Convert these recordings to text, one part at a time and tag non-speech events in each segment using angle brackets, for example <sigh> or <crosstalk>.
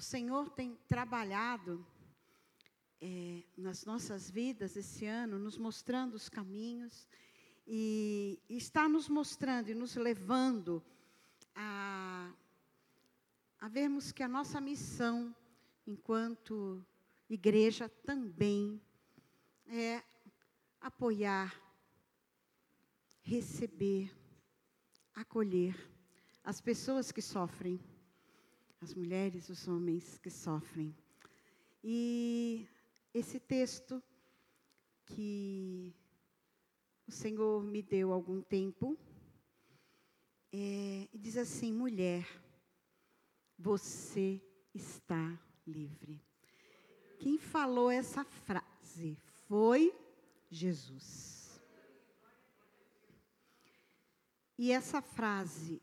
o Senhor tem trabalhado é, nas nossas vidas esse ano, nos mostrando os caminhos e, e está nos mostrando e nos levando a, a vermos que a nossa missão enquanto igreja também é apoiar, receber, acolher as pessoas que sofrem, as mulheres, os homens que sofrem. E esse texto que o Senhor me deu algum tempo, é, diz assim: mulher, você está livre. Quem falou essa frase foi Jesus. E essa frase,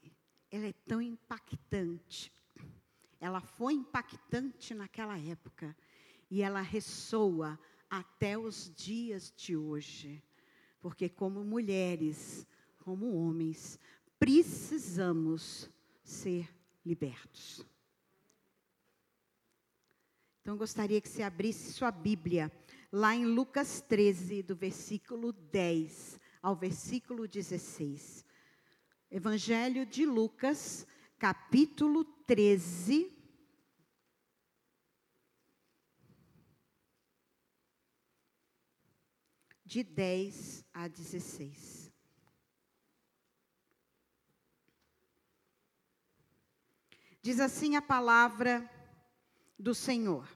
ela é tão impactante. Ela foi impactante naquela época e ela ressoa até os dias de hoje. Porque como mulheres, como homens, precisamos ser libertos. Então, gostaria que você abrisse sua Bíblia lá em Lucas 13, do versículo 10 ao versículo 16. Evangelho de Lucas, capítulo 13. De 10 a 16. Diz assim a palavra do Senhor.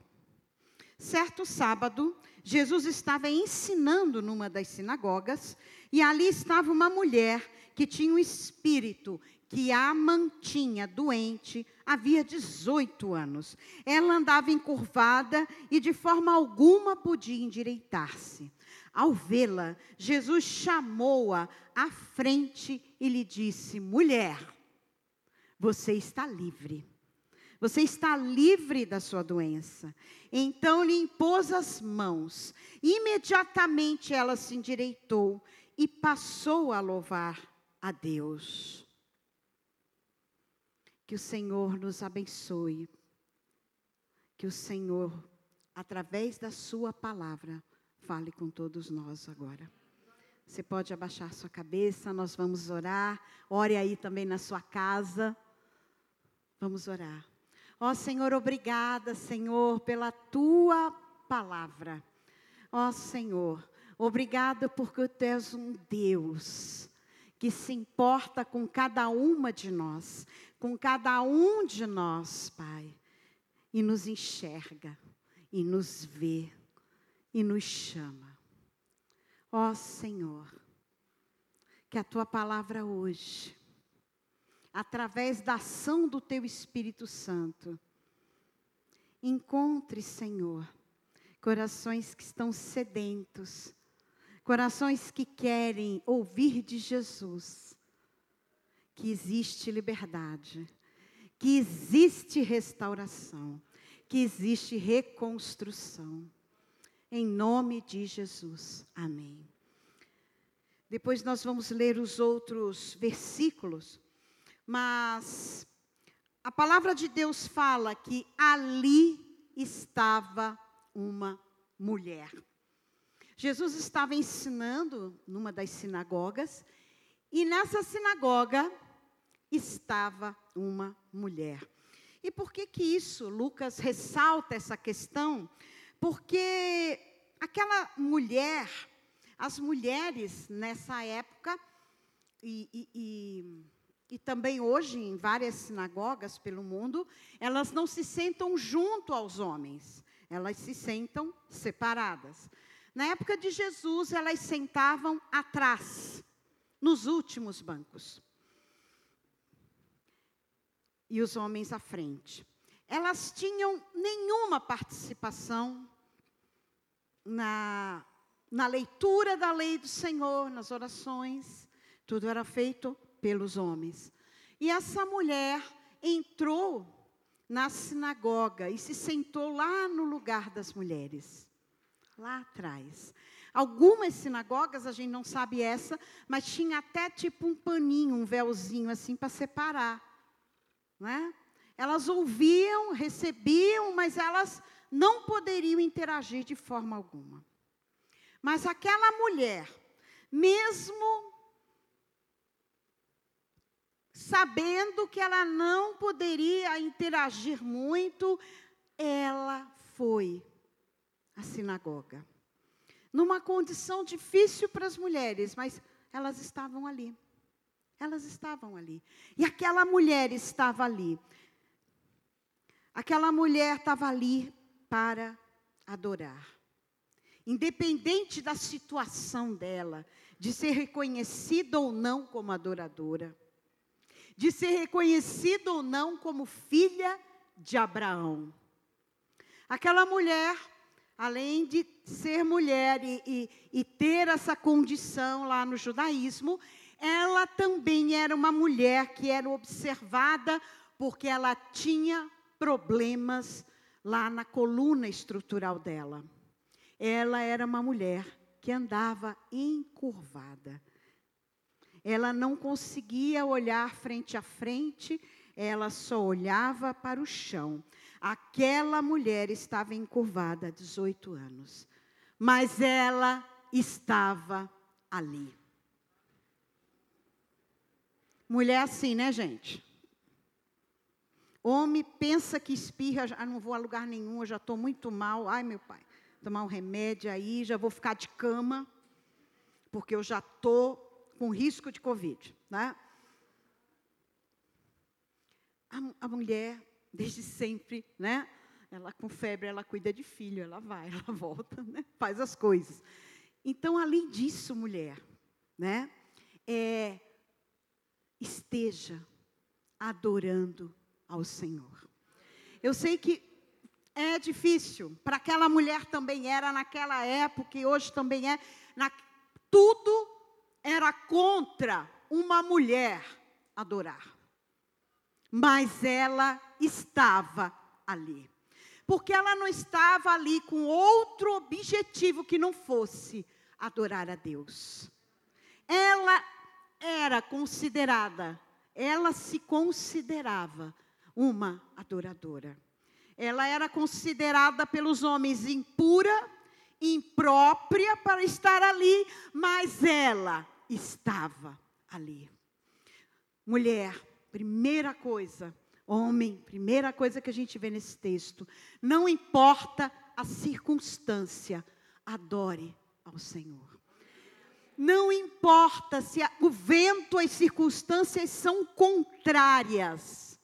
Certo sábado, Jesus estava ensinando numa das sinagogas e ali estava uma mulher que tinha um espírito que a mantinha doente havia 18 anos. Ela andava encurvada e de forma alguma podia endireitar-se. Ao vê-la, Jesus chamou-a à frente e lhe disse: Mulher, você está livre. Você está livre da sua doença. Então lhe impôs as mãos. Imediatamente ela se endireitou e passou a louvar a Deus. Que o Senhor nos abençoe. Que o Senhor, através da Sua palavra, fale com todos nós agora. Você pode abaixar sua cabeça, nós vamos orar. Ore aí também na sua casa. Vamos orar. Ó oh, Senhor, obrigada, Senhor, pela tua palavra. Ó oh, Senhor, obrigada porque tu és um Deus que se importa com cada uma de nós, com cada um de nós, Pai, e nos enxerga, e nos vê, e nos chama. Ó Senhor, que a tua palavra hoje através da ação do teu Espírito Santo. Encontre, Senhor, corações que estão sedentos, corações que querem ouvir de Jesus que existe liberdade, que existe restauração, que existe reconstrução. Em nome de Jesus. Amém. Depois nós vamos ler os outros versículos mas a palavra de Deus fala que ali estava uma mulher. Jesus estava ensinando numa das sinagogas, e nessa sinagoga estava uma mulher. E por que que isso? Lucas ressalta essa questão, porque aquela mulher, as mulheres nessa época, e, e, e e também hoje em várias sinagogas pelo mundo, elas não se sentam junto aos homens, elas se sentam separadas. Na época de Jesus, elas sentavam atrás, nos últimos bancos. E os homens à frente. Elas tinham nenhuma participação na, na leitura da lei do Senhor, nas orações, tudo era feito pelos homens. E essa mulher entrou na sinagoga e se sentou lá no lugar das mulheres, lá atrás. Algumas sinagogas, a gente não sabe essa, mas tinha até tipo um paninho, um véuzinho assim para separar, né? Elas ouviam, recebiam, mas elas não poderiam interagir de forma alguma. Mas aquela mulher, mesmo sabendo que ela não poderia interagir muito, ela foi sinagoga. Numa condição difícil para as mulheres, mas elas estavam ali. Elas estavam ali. E aquela mulher estava ali. Aquela mulher estava ali para adorar. Independente da situação dela, de ser reconhecida ou não como adoradora, de ser reconhecida ou não como filha de Abraão. Aquela mulher, além de ser mulher e, e, e ter essa condição lá no judaísmo, ela também era uma mulher que era observada porque ela tinha problemas lá na coluna estrutural dela. Ela era uma mulher que andava encurvada. Ela não conseguia olhar frente a frente, ela só olhava para o chão. Aquela mulher estava encurvada há 18 anos, mas ela estava ali. Mulher assim, né, gente? Homem pensa que espirra, já não vou a lugar nenhum, eu já estou muito mal. Ai, meu pai, tomar um remédio aí, já vou ficar de cama, porque eu já estou com risco de Covid. Né? A, a mulher desde sempre, né? Ela com febre, ela cuida de filho, ela vai, <laughs> ela volta, né? faz as coisas. Então, além disso, mulher, né? É, esteja adorando ao Senhor. Eu sei que é difícil, para aquela mulher também era naquela época e hoje também é. Na, tudo era contra uma mulher adorar mas ela estava ali. Porque ela não estava ali com outro objetivo que não fosse adorar a Deus. Ela era considerada, ela se considerava uma adoradora. Ela era considerada pelos homens impura, imprópria para estar ali, mas ela estava ali. Mulher, Primeira coisa, homem, primeira coisa que a gente vê nesse texto, não importa a circunstância, adore ao Senhor. Não importa se o vento, as circunstâncias são contrárias.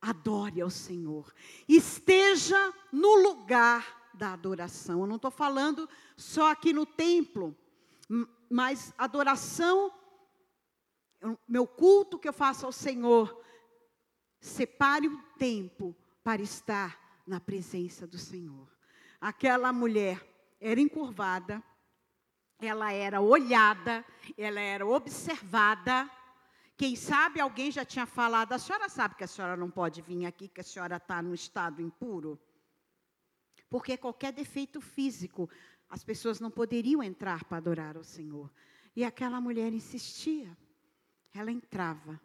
Adore ao Senhor. Esteja no lugar da adoração. Eu não estou falando só aqui no templo, mas adoração meu culto que eu faço ao Senhor, separe um tempo para estar na presença do Senhor. Aquela mulher era encurvada, ela era olhada, ela era observada. Quem sabe alguém já tinha falado, a senhora sabe que a senhora não pode vir aqui, que a senhora está no estado impuro? Porque qualquer defeito físico, as pessoas não poderiam entrar para adorar ao Senhor. E aquela mulher insistia. Ela entrava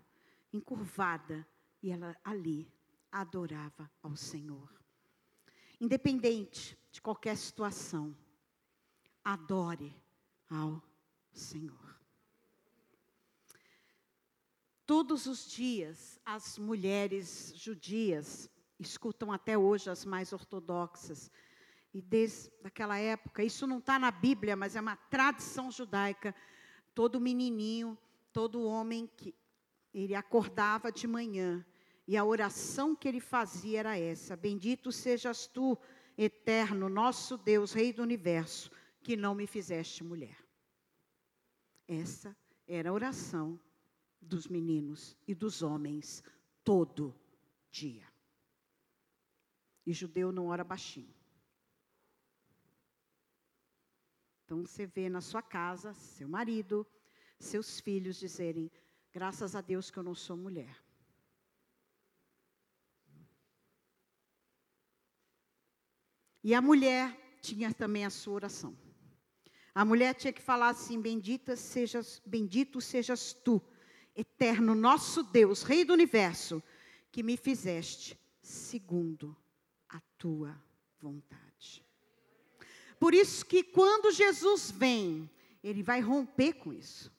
encurvada e ela ali adorava ao Senhor. Independente de qualquer situação, adore ao Senhor. Todos os dias, as mulheres judias escutam até hoje as mais ortodoxas. E desde aquela época, isso não está na Bíblia, mas é uma tradição judaica. Todo menininho todo homem que ele acordava de manhã e a oração que ele fazia era essa: Bendito sejas tu, eterno, nosso Deus, Rei do universo, que não me fizeste mulher. Essa era a oração dos meninos e dos homens todo dia. E judeu não ora baixinho. Então você vê na sua casa seu marido, seus filhos dizerem: graças a Deus que eu não sou mulher. E a mulher tinha também a sua oração. A mulher tinha que falar assim: bendita sejas, bendito sejas tu, eterno nosso Deus, Rei do universo, que me fizeste segundo a tua vontade. Por isso que quando Jesus vem, ele vai romper com isso.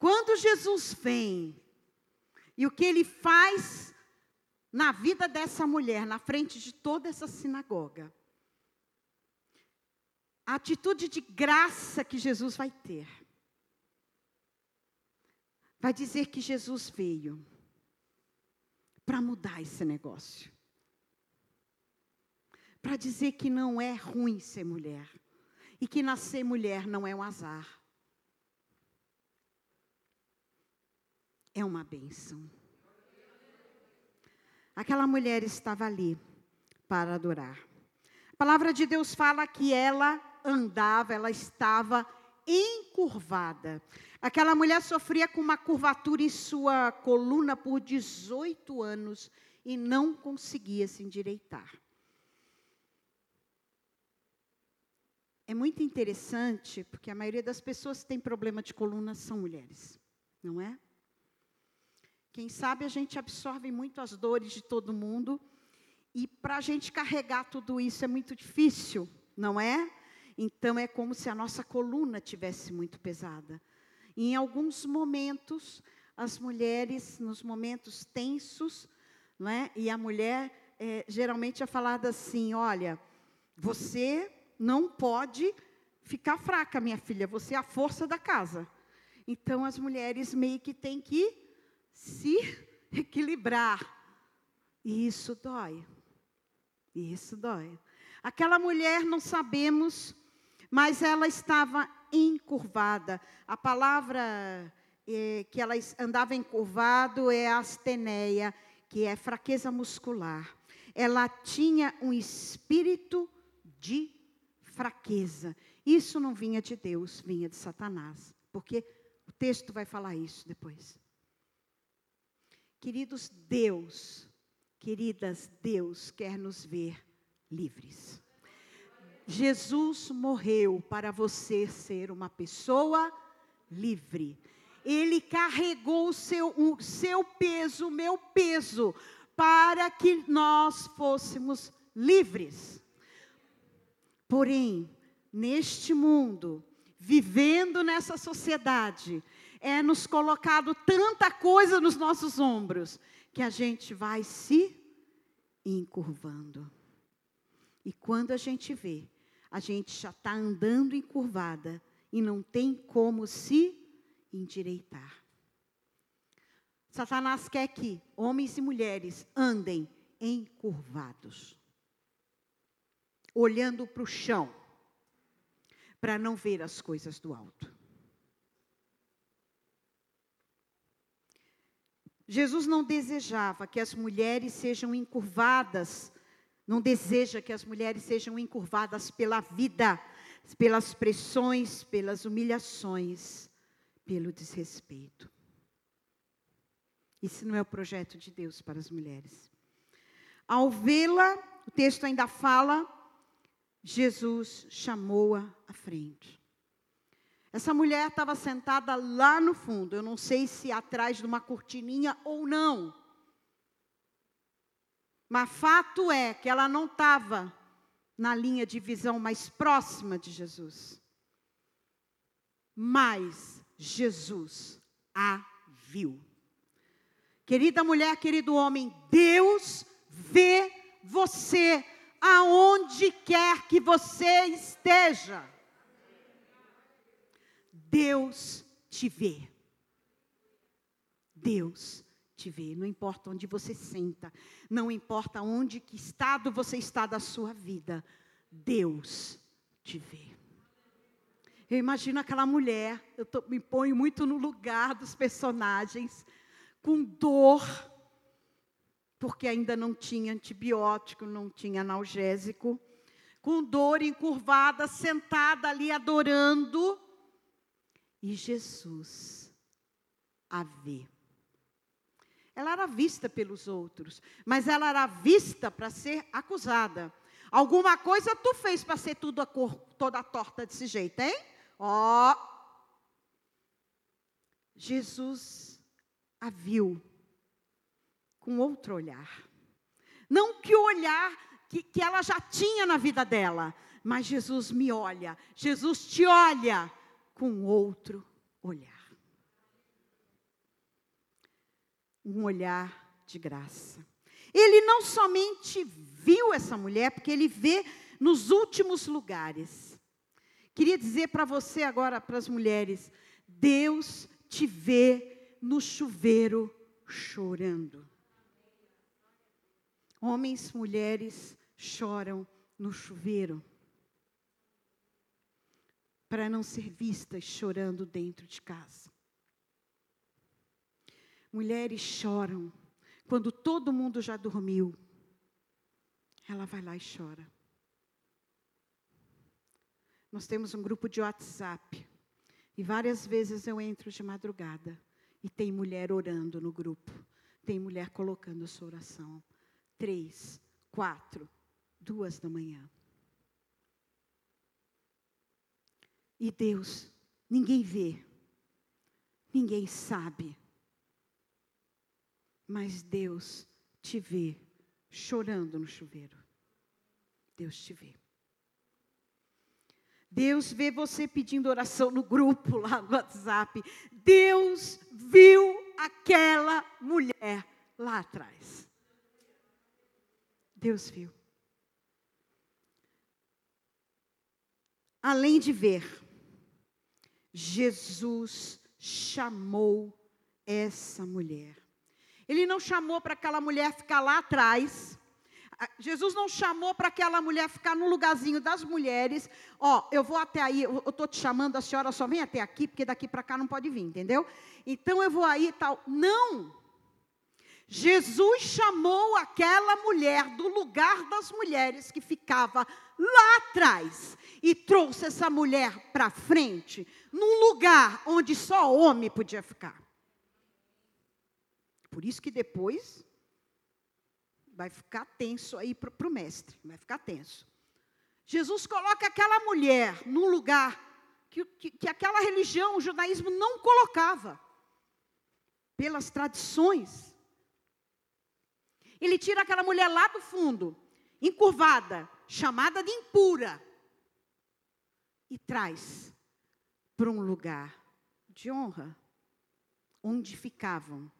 Quando Jesus vem, e o que ele faz na vida dessa mulher, na frente de toda essa sinagoga, a atitude de graça que Jesus vai ter, vai dizer que Jesus veio para mudar esse negócio. Para dizer que não é ruim ser mulher. E que nascer mulher não é um azar. É uma benção. Aquela mulher estava ali para adorar. A palavra de Deus fala que ela andava, ela estava encurvada. Aquela mulher sofria com uma curvatura em sua coluna por 18 anos e não conseguia se endireitar. É muito interessante, porque a maioria das pessoas que tem problema de coluna são mulheres, não é? Quem sabe a gente absorve muito as dores de todo mundo, e para a gente carregar tudo isso é muito difícil, não é? Então é como se a nossa coluna tivesse muito pesada. E em alguns momentos, as mulheres, nos momentos tensos, né, e a mulher é, geralmente é falada assim: olha, você não pode ficar fraca, minha filha, você é a força da casa. Então as mulheres meio que têm que se equilibrar. E isso dói. Isso dói. Aquela mulher não sabemos, mas ela estava encurvada. A palavra é, que ela andava encurvado é asteneia, que é fraqueza muscular. Ela tinha um espírito de fraqueza. Isso não vinha de Deus, vinha de Satanás. Porque o texto vai falar isso depois. Queridos, Deus, queridas, Deus quer nos ver livres. Jesus morreu para você ser uma pessoa livre. Ele carregou o seu, o seu peso, o meu peso, para que nós fôssemos livres. Porém, neste mundo, vivendo nessa sociedade, é nos colocado tanta coisa nos nossos ombros que a gente vai se encurvando. E quando a gente vê, a gente já está andando encurvada e não tem como se endireitar. Satanás quer que homens e mulheres andem encurvados, olhando para o chão, para não ver as coisas do alto. Jesus não desejava que as mulheres sejam encurvadas não deseja que as mulheres sejam encurvadas pela vida, pelas pressões, pelas humilhações, pelo desrespeito. Isso não é o projeto de Deus para as mulheres. Ao vê-la, o texto ainda fala, Jesus chamou-a à frente. Essa mulher estava sentada lá no fundo, eu não sei se atrás de uma cortininha ou não. Mas fato é que ela não estava na linha de visão mais próxima de Jesus. Mas Jesus a viu. Querida mulher, querido homem, Deus vê você aonde quer que você esteja. Deus te vê. Deus te vê, não importa onde você senta, não importa onde que estado você está da sua vida, Deus te vê. Eu imagino aquela mulher, eu tô, me ponho muito no lugar dos personagens, com dor, porque ainda não tinha antibiótico, não tinha analgésico, com dor encurvada, sentada ali adorando, e Jesus a vê. Ela era vista pelos outros, mas ela era vista para ser acusada. Alguma coisa tu fez para ser tudo a cor, toda torta desse jeito, hein? Ó. Jesus a viu com outro olhar. Não que o olhar que, que ela já tinha na vida dela, mas Jesus me olha, Jesus te olha com outro olhar. Um olhar de graça. Ele não somente viu essa mulher, porque ele vê nos últimos lugares. Queria dizer para você agora, para as mulheres, Deus te vê no chuveiro chorando. Homens, mulheres choram no chuveiro para não ser vistas chorando dentro de casa. Mulheres choram quando todo mundo já dormiu. Ela vai lá e chora. Nós temos um grupo de WhatsApp. E várias vezes eu entro de madrugada e tem mulher orando no grupo. Tem mulher colocando sua oração. Três, quatro, duas da manhã. E Deus, ninguém vê, ninguém sabe, mas Deus te vê chorando no chuveiro. Deus te vê. Deus vê você pedindo oração no grupo lá no WhatsApp. Deus viu aquela mulher lá atrás. Deus viu. Além de ver, Jesus chamou essa mulher. Ele não chamou para aquela mulher ficar lá atrás. Jesus não chamou para aquela mulher ficar no lugarzinho das mulheres. Ó, eu vou até aí, eu estou te chamando, a senhora só vem até aqui, porque daqui para cá não pode vir, entendeu? Então eu vou aí e tal. Não! Jesus chamou aquela mulher do lugar das mulheres que ficava lá atrás e trouxe essa mulher para frente, num lugar onde só homem podia ficar. Por isso que depois vai ficar tenso aí para o mestre, vai ficar tenso. Jesus coloca aquela mulher num lugar que, que, que aquela religião, o judaísmo não colocava, pelas tradições. Ele tira aquela mulher lá do fundo, encurvada, chamada de impura, e traz para um lugar de honra, onde ficavam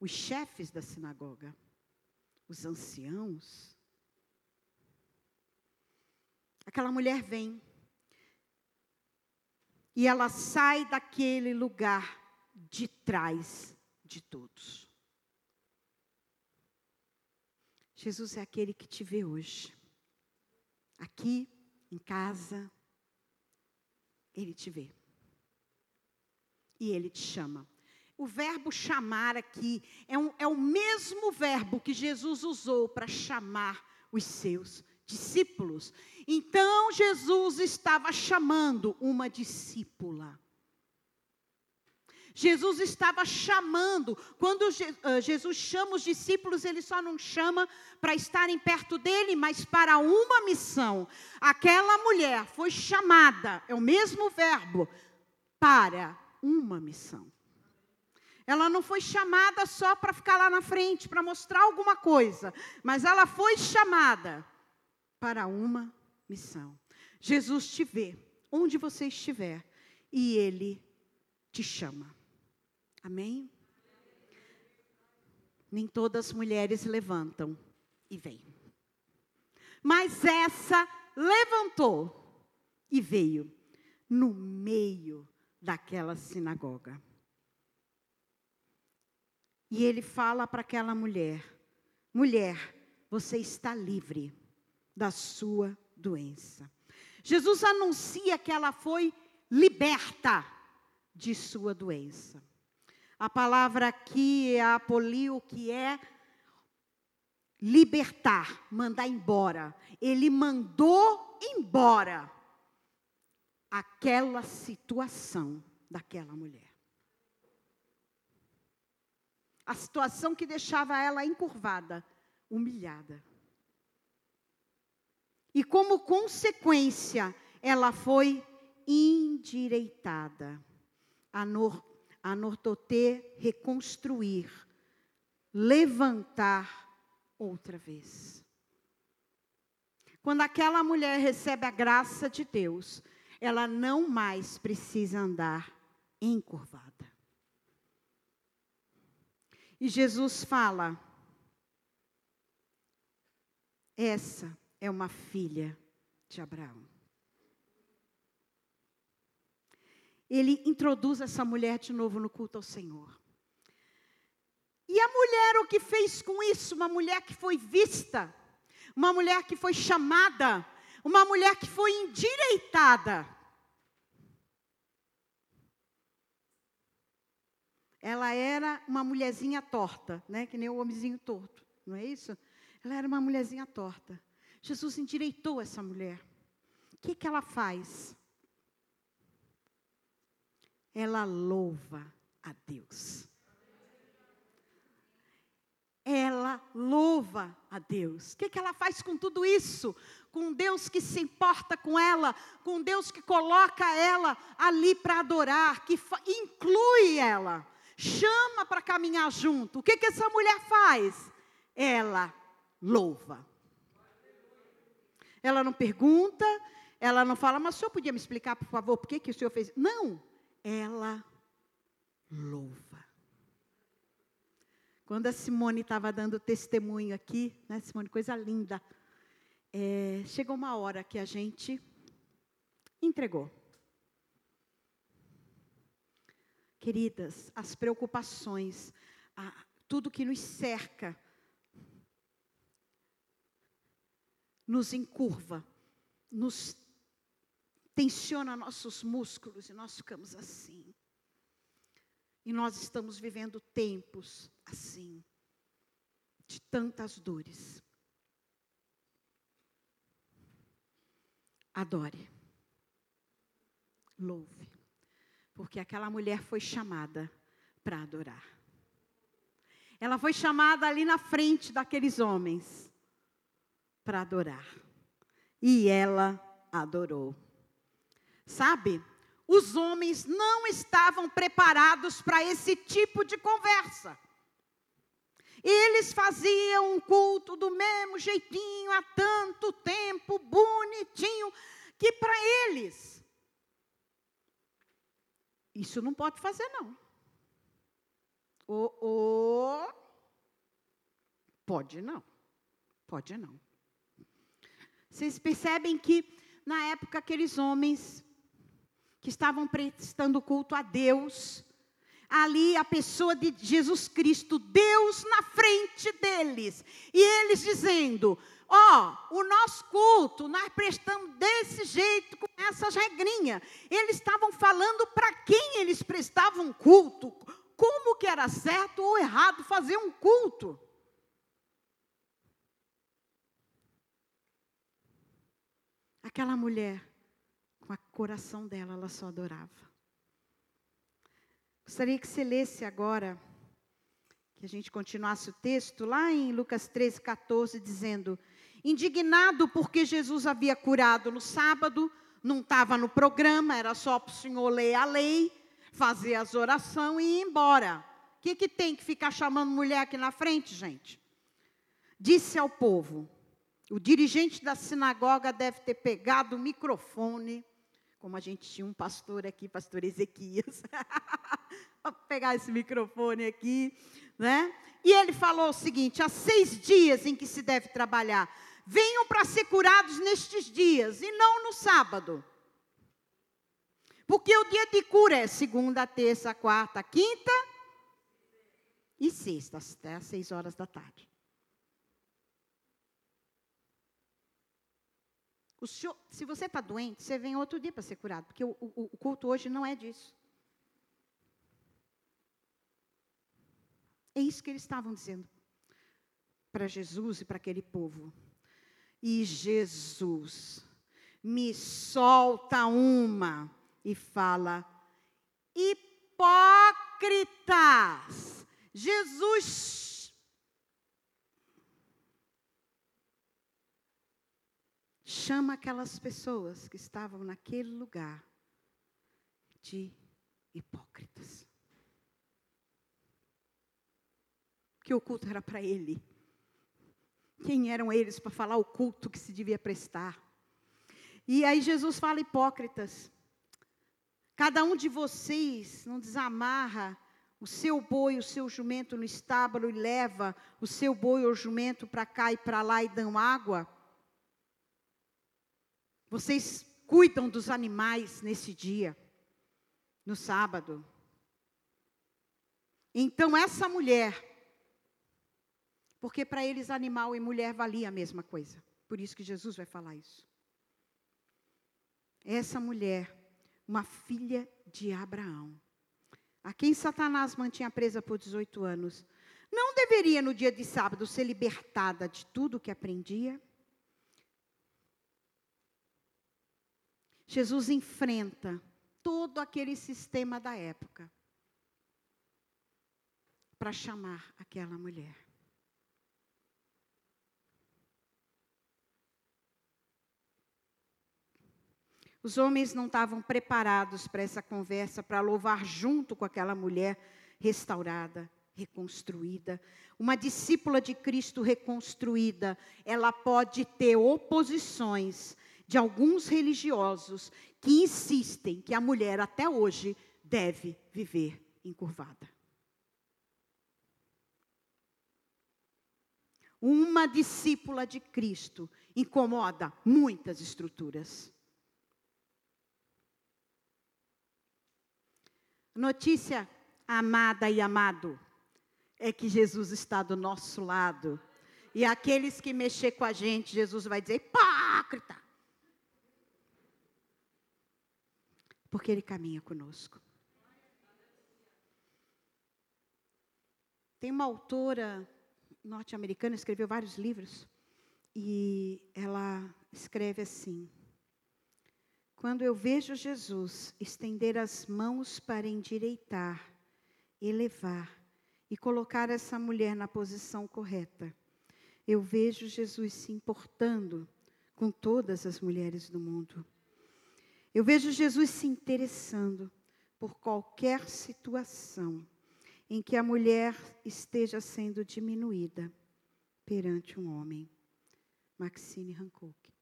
os chefes da sinagoga, os anciãos. Aquela mulher vem e ela sai daquele lugar de trás de todos. Jesus é aquele que te vê hoje. Aqui, em casa, Ele te vê. E Ele te chama. O verbo chamar aqui é, um, é o mesmo verbo que Jesus usou para chamar os seus discípulos. Então, Jesus estava chamando uma discípula. Jesus estava chamando, quando ah, Jesus chama os discípulos, ele só não chama para estarem perto dele, mas para uma missão. Aquela mulher foi chamada, é o mesmo verbo, para uma missão. Ela não foi chamada só para ficar lá na frente, para mostrar alguma coisa, mas ela foi chamada para uma missão. Jesus te vê onde você estiver e ele te chama. Amém? Nem todas as mulheres levantam e vêm. Mas essa levantou e veio no meio daquela sinagoga. E ele fala para aquela mulher: mulher, você está livre da sua doença. Jesus anuncia que ela foi liberta de sua doença. A palavra aqui é apolio, que é libertar, mandar embora. Ele mandou embora aquela situação daquela mulher. A situação que deixava ela encurvada, humilhada. E como consequência, ela foi endireitada. A, nor anortoter, reconstruir, levantar outra vez. Quando aquela mulher recebe a graça de Deus, ela não mais precisa andar encurvada. E Jesus fala: essa é uma filha de Abraão. Ele introduz essa mulher de novo no culto ao Senhor. E a mulher, o que fez com isso? Uma mulher que foi vista, uma mulher que foi chamada, uma mulher que foi endireitada. Ela era uma mulherzinha torta, né? Que nem o homenzinho torto, não é isso? Ela era uma mulherzinha torta. Jesus endireitou essa mulher. O que, que ela faz? Ela louva a Deus. Ela louva a Deus. O que, que ela faz com tudo isso? Com Deus que se importa com ela, com Deus que coloca ela ali para adorar, que inclui ela, chama para caminhar junto. O que, que essa mulher faz? Ela louva. Ela não pergunta, ela não fala, mas o senhor podia me explicar, por favor, por que, que o senhor fez? Não, ela louva. Quando a Simone estava dando testemunho aqui, né, Simone, coisa linda, é, chegou uma hora que a gente entregou. Queridas, as preocupações, a, tudo que nos cerca, nos encurva, nos tensiona nossos músculos e nós ficamos assim. E nós estamos vivendo tempos assim, de tantas dores. Adore, louve, porque aquela mulher foi chamada para adorar. Ela foi chamada ali na frente daqueles homens para adorar. E ela adorou. Sabe? Os homens não estavam preparados para esse tipo de conversa. Eles faziam um culto do mesmo jeitinho há tanto tempo, bonitinho, que para eles isso não pode fazer não. Ou, ou pode não. Pode não. Vocês percebem que, na época, aqueles homens que estavam prestando culto a Deus, ali a pessoa de Jesus Cristo, Deus na frente deles, e eles dizendo: Ó, oh, o nosso culto, nós prestamos desse jeito, com essas regrinhas. Eles estavam falando para quem eles prestavam culto, como que era certo ou errado fazer um culto. Aquela mulher, com o coração dela, ela só adorava. Gostaria que você lesse agora, que a gente continuasse o texto, lá em Lucas 13, 14, dizendo: Indignado porque Jesus havia curado no sábado, não estava no programa, era só para o senhor ler a lei, fazer as orações e ir embora. O que, que tem que ficar chamando mulher aqui na frente, gente? Disse ao povo: o dirigente da sinagoga deve ter pegado o microfone, como a gente tinha um pastor aqui, pastor Ezequias. <laughs> Vou pegar esse microfone aqui, né? E ele falou o seguinte: há seis dias em que se deve trabalhar. Venham para ser curados nestes dias e não no sábado. Porque o dia de cura é segunda, terça, quarta, quinta e sexta, até às seis horas da tarde. Senhor, se você está doente, você vem outro dia para ser curado, porque o, o, o culto hoje não é disso. É isso que eles estavam dizendo para Jesus e para aquele povo. E Jesus me solta uma e fala: hipócritas. Jesus chama aquelas pessoas que estavam naquele lugar de hipócritas. que o culto era para ele. Quem eram eles para falar o culto que se devia prestar? E aí Jesus fala, hipócritas, cada um de vocês não desamarra o seu boi, o seu jumento no estábulo e leva o seu boi ou jumento para cá e para lá e dão água? Vocês cuidam dos animais nesse dia, no sábado. Então, essa mulher, porque para eles animal e mulher valia a mesma coisa, por isso que Jesus vai falar isso. Essa mulher, uma filha de Abraão, a quem Satanás mantinha presa por 18 anos, não deveria no dia de sábado ser libertada de tudo o que aprendia? Jesus enfrenta todo aquele sistema da época para chamar aquela mulher. Os homens não estavam preparados para essa conversa, para louvar junto com aquela mulher restaurada, reconstruída. Uma discípula de Cristo reconstruída, ela pode ter oposições de alguns religiosos que insistem que a mulher até hoje deve viver encurvada. Uma discípula de Cristo incomoda muitas estruturas. Notícia amada e amado é que Jesus está do nosso lado. E aqueles que mexer com a gente, Jesus vai dizer: hipócrita. Porque Ele caminha conosco. Tem uma autora norte-americana, escreveu vários livros, e ela escreve assim: quando eu vejo Jesus estender as mãos para endireitar, elevar e colocar essa mulher na posição correta, eu vejo Jesus se importando com todas as mulheres do mundo. Eu vejo Jesus se interessando por qualquer situação em que a mulher esteja sendo diminuída perante um homem. Maxine Hancock.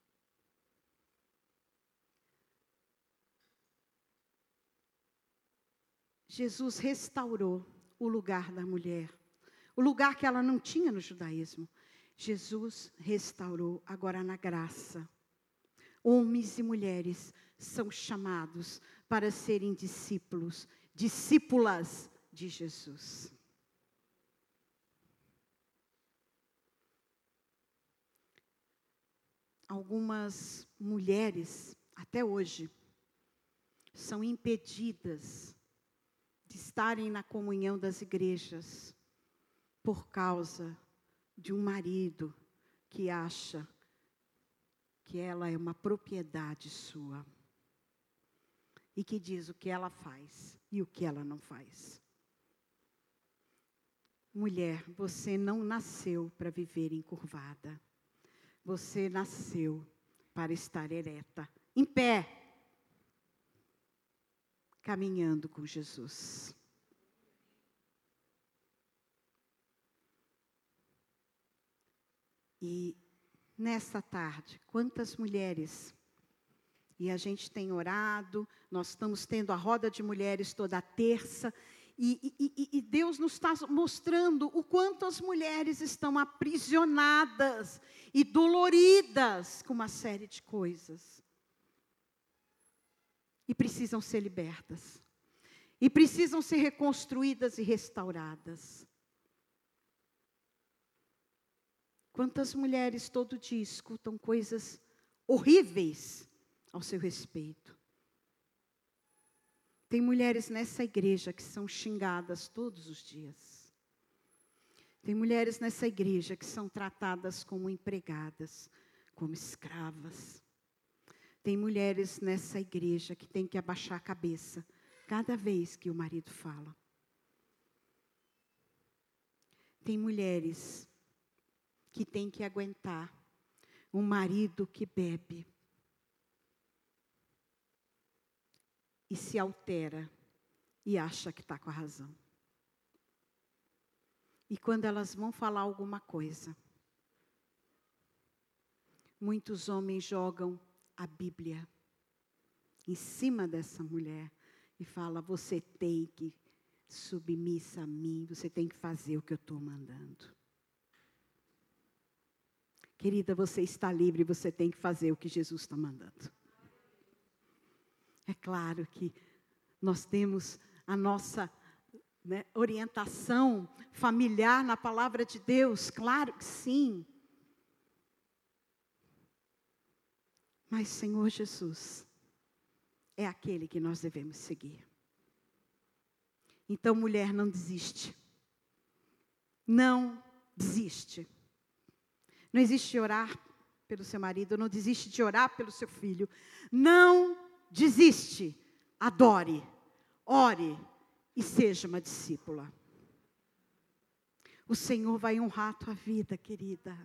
Jesus restaurou o lugar da mulher, o lugar que ela não tinha no judaísmo. Jesus restaurou agora na graça. Homens e mulheres são chamados para serem discípulos, discípulas de Jesus. Algumas mulheres, até hoje, são impedidas de estarem na comunhão das igrejas por causa de um marido que acha que ela é uma propriedade sua e que diz o que ela faz e o que ela não faz. Mulher, você não nasceu para viver encurvada. Você nasceu para estar ereta, em pé, caminhando com Jesus. E nesta tarde, quantas mulheres, e a gente tem orado, nós estamos tendo a roda de mulheres toda terça, e, e, e, Deus nos está mostrando o quanto as mulheres estão aprisionadas e doloridas com uma série de coisas e precisam ser libertas. E precisam ser reconstruídas e restauradas. Quantas mulheres todo dia escutam coisas horríveis ao seu respeito? Tem mulheres nessa igreja que são xingadas todos os dias. Tem mulheres nessa igreja que são tratadas como empregadas, como escravas. Tem mulheres nessa igreja que tem que abaixar a cabeça cada vez que o marido fala. Tem mulheres que tem que aguentar um marido que bebe e se altera e acha que está com a razão. E quando elas vão falar alguma coisa, muitos homens jogam a Bíblia em cima dessa mulher e fala: você tem que submissa a mim, você tem que fazer o que eu estou mandando. Querida, você está livre, você tem que fazer o que Jesus está mandando. É claro que nós temos a nossa né, orientação familiar na palavra de Deus, claro que sim. Mas Senhor Jesus é aquele que nós devemos seguir. Então, mulher, não desiste. Não desiste. Não existe orar pelo seu marido, não desiste de orar pelo seu filho. Não desiste. Adore, ore e seja uma discípula. O Senhor vai honrar a tua vida, querida.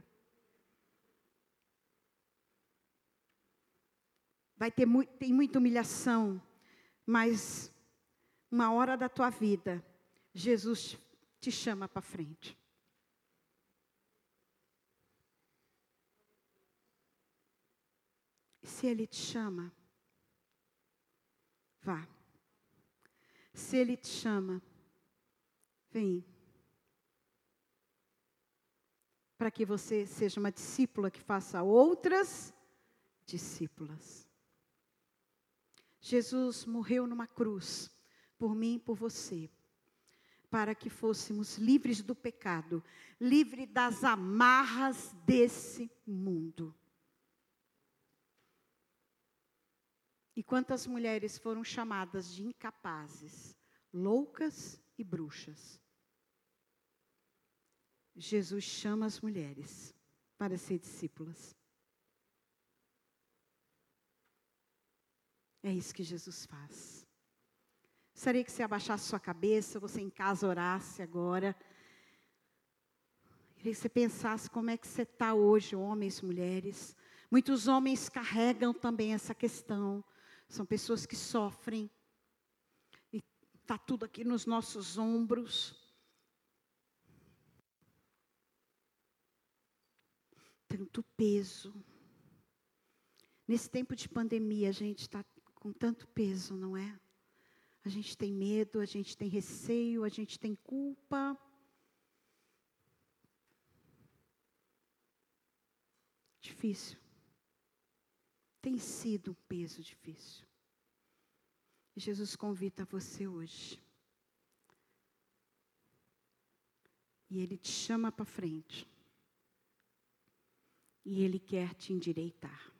Vai ter tem muita humilhação, mas uma hora da tua vida, Jesus te chama para frente. Se Ele te chama, vá. Se Ele te chama, vem. Para que você seja uma discípula que faça outras discípulas. Jesus morreu numa cruz por mim e por você, para que fôssemos livres do pecado, livres das amarras desse mundo. E quantas mulheres foram chamadas de incapazes, loucas e bruxas? Jesus chama as mulheres para ser discípulas. É isso que Jesus faz. Gostaria que você abaixasse sua cabeça, você em casa orasse agora. Queria que você pensasse como é que você está hoje, homens, mulheres. Muitos homens carregam também essa questão. São pessoas que sofrem. E está tudo aqui nos nossos ombros. Tanto peso. Nesse tempo de pandemia, a gente está com tanto peso, não é? A gente tem medo, a gente tem receio, a gente tem culpa. Difícil. Tem sido um peso difícil. E Jesus convida você hoje. E Ele te chama para frente. E Ele quer te endireitar.